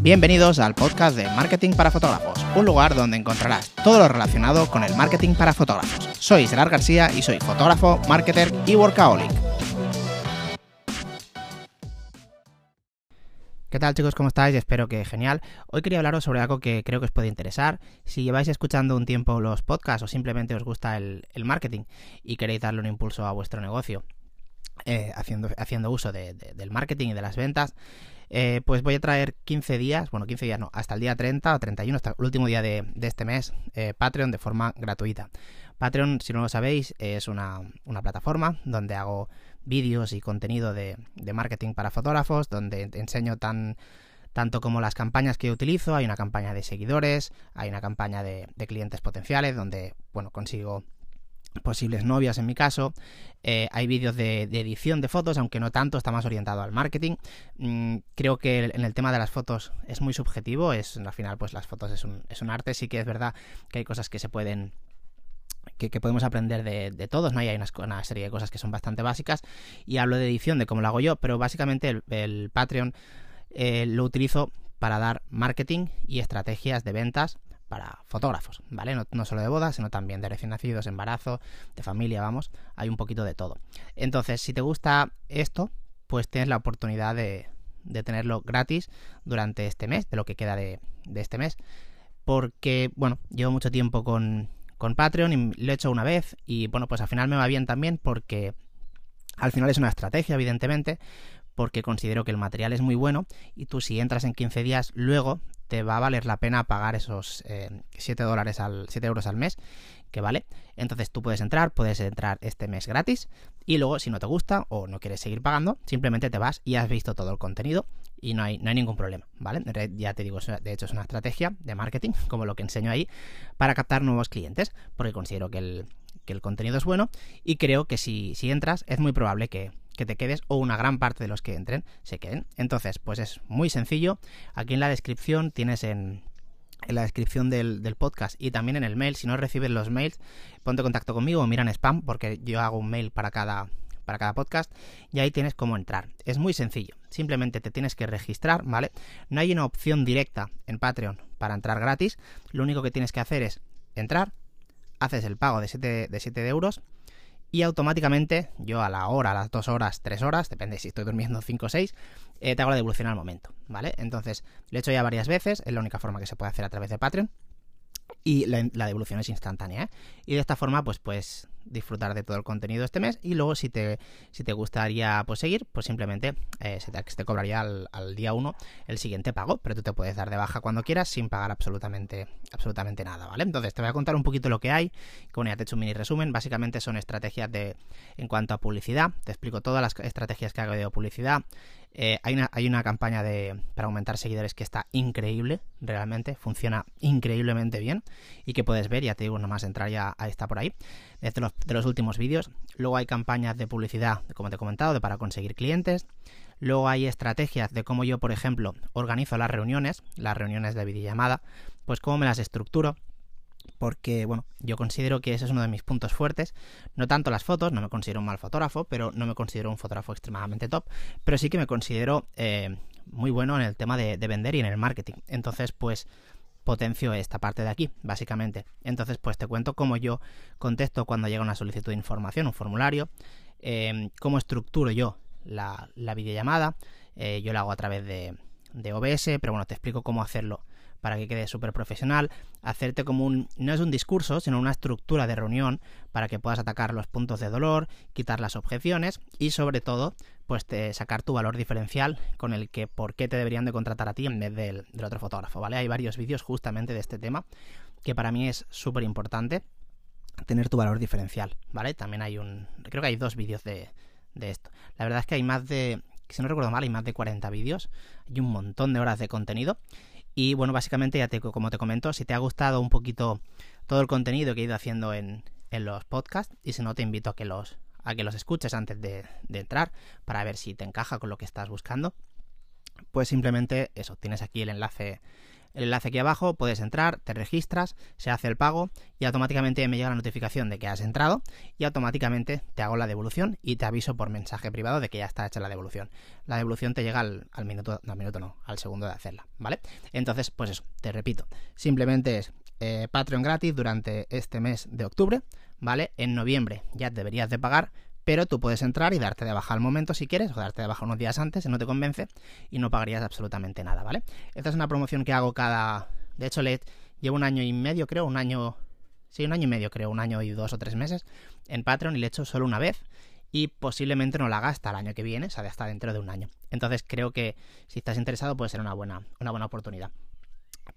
Bienvenidos al podcast de Marketing para Fotógrafos, un lugar donde encontrarás todo lo relacionado con el marketing para fotógrafos. Soy Gerard García y soy fotógrafo, marketer y workaholic. ¿Qué tal chicos? ¿Cómo estáis? Espero que genial. Hoy quería hablaros sobre algo que creo que os puede interesar. Si lleváis escuchando un tiempo los podcasts o simplemente os gusta el, marketing y queréis darle un impulso a vuestro negocio eh, haciendo, haciendo uso del marketing y de las ventas, eh, pues voy a traer 15 días, bueno, 15 días no, hasta el día 30 o 31, hasta el último día de, este mes, eh, Patreon de forma gratuita. Patreon, si no lo sabéis, es una, plataforma donde hago vídeos y contenido de, marketing para fotógrafos, donde enseño tan tanto como las campañas que utilizo, hay una campaña de seguidores, hay una campaña de, de clientes potenciales, donde, bueno, consigo posibles novias en mi caso. Eh, hay vídeos de, edición de fotos, aunque no tanto, está más orientado al marketing. Mm, creo que en el tema de las fotos es muy subjetivo, es al final pues las fotos es un, arte, sí que es verdad que hay cosas que se pueden que, podemos aprender de, todos, ¿no? hay una, serie de cosas que son bastante básicas y hablo de edición, de cómo lo hago yo, pero básicamente el, Patreon eh, lo utilizo para dar marketing y estrategias de ventas para fotógrafos, ¿vale? No, solo de bodas, sino también de recién nacidos, embarazo, de familia, vamos, hay un poquito de todo. Entonces, si te gusta esto, pues tienes la oportunidad de, de tenerlo gratis durante este mes, de lo que queda de, de, este mes. Porque, bueno, llevo mucho tiempo con, con Patreon y lo he hecho una vez y, bueno, pues al final me va bien también porque al final es una estrategia, evidentemente, porque considero que el material es muy bueno y tú si entras en 15 días luego te va a valer la pena pagar esos 7 eh, dólares al 7 euros al mes que vale. Entonces tú puedes entrar, puedes entrar este mes gratis y luego si no te gusta o no quieres seguir pagando, simplemente te vas y has visto todo el contenido y no hay, no hay ningún problema, ¿vale? Ya te digo, de hecho es una estrategia de marketing, como lo que enseño ahí, para captar nuevos clientes, porque considero que el, que el contenido es bueno y creo que si, si entras es muy probable que, que te quedes o una gran parte de los que entren se queden. Entonces, pues es muy sencillo. Aquí en la descripción tienes en, en la descripción del, podcast y también en el mail. Si no recibes los mails, ponte en contacto conmigo o mira en spam porque yo hago un mail para cada, para cada podcast y ahí tienes cómo entrar. Es muy sencillo. Simplemente te tienes que registrar, ¿vale? No hay una opción directa en Patreon para entrar gratis. Lo único que tienes que hacer es entrar, haces el pago de 7, de 7 euros y automáticamente yo a la hora, a las 2 horas, 3 horas, depende si estoy durmiendo 5 o 6, eh, te hago la devolución al momento, ¿vale? Entonces, lo he hecho ya varias veces, es la única forma que se puede hacer a través de Patreon y la, devolución es instantánea. ¿eh? Y de esta forma, pues puedes disfrutar de todo el contenido este mes y luego si te, si te gustaría pues, seguir, pues simplemente eh, se, te, cobraría al, día 1 el siguiente pago, pero tú te puedes dar de baja cuando quieras sin pagar absolutamente, absolutamente nada, ¿vale? Entonces te voy a contar un poquito lo que hay, como ya te he hecho un mini resumen, básicamente son estrategias de en cuanto a publicidad, te explico todas las estrategias que hago de publicidad, eh, hay, una, hay una campaña de, para aumentar seguidores que está increíble, realmente, funciona increíblemente bien y que puedes ver, ya te digo, nomás entrar ya a esta por ahí, desde los, de los últimos vídeos. Luego hay campañas de publicidad, como te he comentado, de para conseguir clientes. Luego hay estrategias de cómo yo, por ejemplo, organizo las reuniones, las reuniones de videollamada, pues cómo me las estructuro porque, bueno, yo considero que ese es uno de mis puntos fuertes. No tanto las fotos, no me considero un mal fotógrafo, pero no me considero un fotógrafo extremadamente top, pero sí que me considero eh, muy bueno en el tema de, vender y en el marketing. Entonces, pues potencio esta parte de aquí, básicamente. Entonces, pues te cuento cómo yo contesto cuando llega una solicitud de información, un formulario, eh, cómo estructuro yo la, videollamada, eh, yo la hago a través de, de OBS, pero bueno, te explico cómo hacerlo para que quede súper profesional, hacerte como un, no es un discurso, sino una estructura de reunión para que puedas atacar los puntos de dolor, quitar las objeciones y sobre todo, pues te, sacar tu valor diferencial con el que por qué te deberían de contratar a ti en vez del, otro fotógrafo, ¿vale? Hay varios vídeos justamente de este tema que para mí es súper importante tener tu valor diferencial, ¿vale? También hay un, creo que hay dos vídeos de, de esto. La verdad es que hay más de, si no recuerdo mal, hay más de 40 vídeos, hay un montón de horas de contenido y bueno, básicamente ya te, como te comento, si te ha gustado un poquito todo el contenido que he ido haciendo en, los podcasts, y si no, te invito a que los, a que los escuches antes de, entrar para ver si te encaja con lo que estás buscando. Pues simplemente eso, tienes aquí el enlace el enlace aquí abajo, puedes entrar, te registras, se hace el pago y automáticamente me llega la notificación de que has entrado y automáticamente te hago la devolución y te aviso por mensaje privado de que ya está hecha la devolución. La devolución te llega al, minuto, no al minuto no, al segundo de hacerla, ¿vale? Entonces, pues eso, te repito, simplemente es eh, Patreon gratis durante este mes de octubre, ¿vale? En noviembre ya deberías de pagar, pero tú puedes entrar y darte de baja al momento si quieres, o darte de baja unos días antes si no te convence, y no pagarías absolutamente nada, ¿vale? Esta es una promoción que hago cada... De hecho, le llevo un año y medio, creo, un año... Sí, un año y medio, creo, un año y dos o tres meses en Patreon y le he hecho solo una vez y posiblemente no la haga hasta el año que viene, o sea, hasta dentro de un año. Entonces creo que si estás interesado puede ser una buena, una buena oportunidad.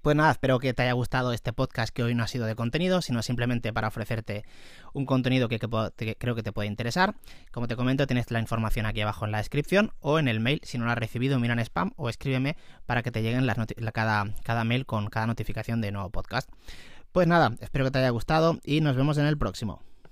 Pues nada, espero que te haya gustado este podcast que hoy no ha sido de contenido, sino simplemente para ofrecerte un contenido que, creo que te puede interesar. Como te comento, tienes la información aquí abajo en la descripción o en el mail. Si no lo has recibido, mira en spam o escríbeme para que te lleguen cada mail con cada notificación de nuevo podcast. Pues nada, espero que te haya gustado y nos vemos en el próximo.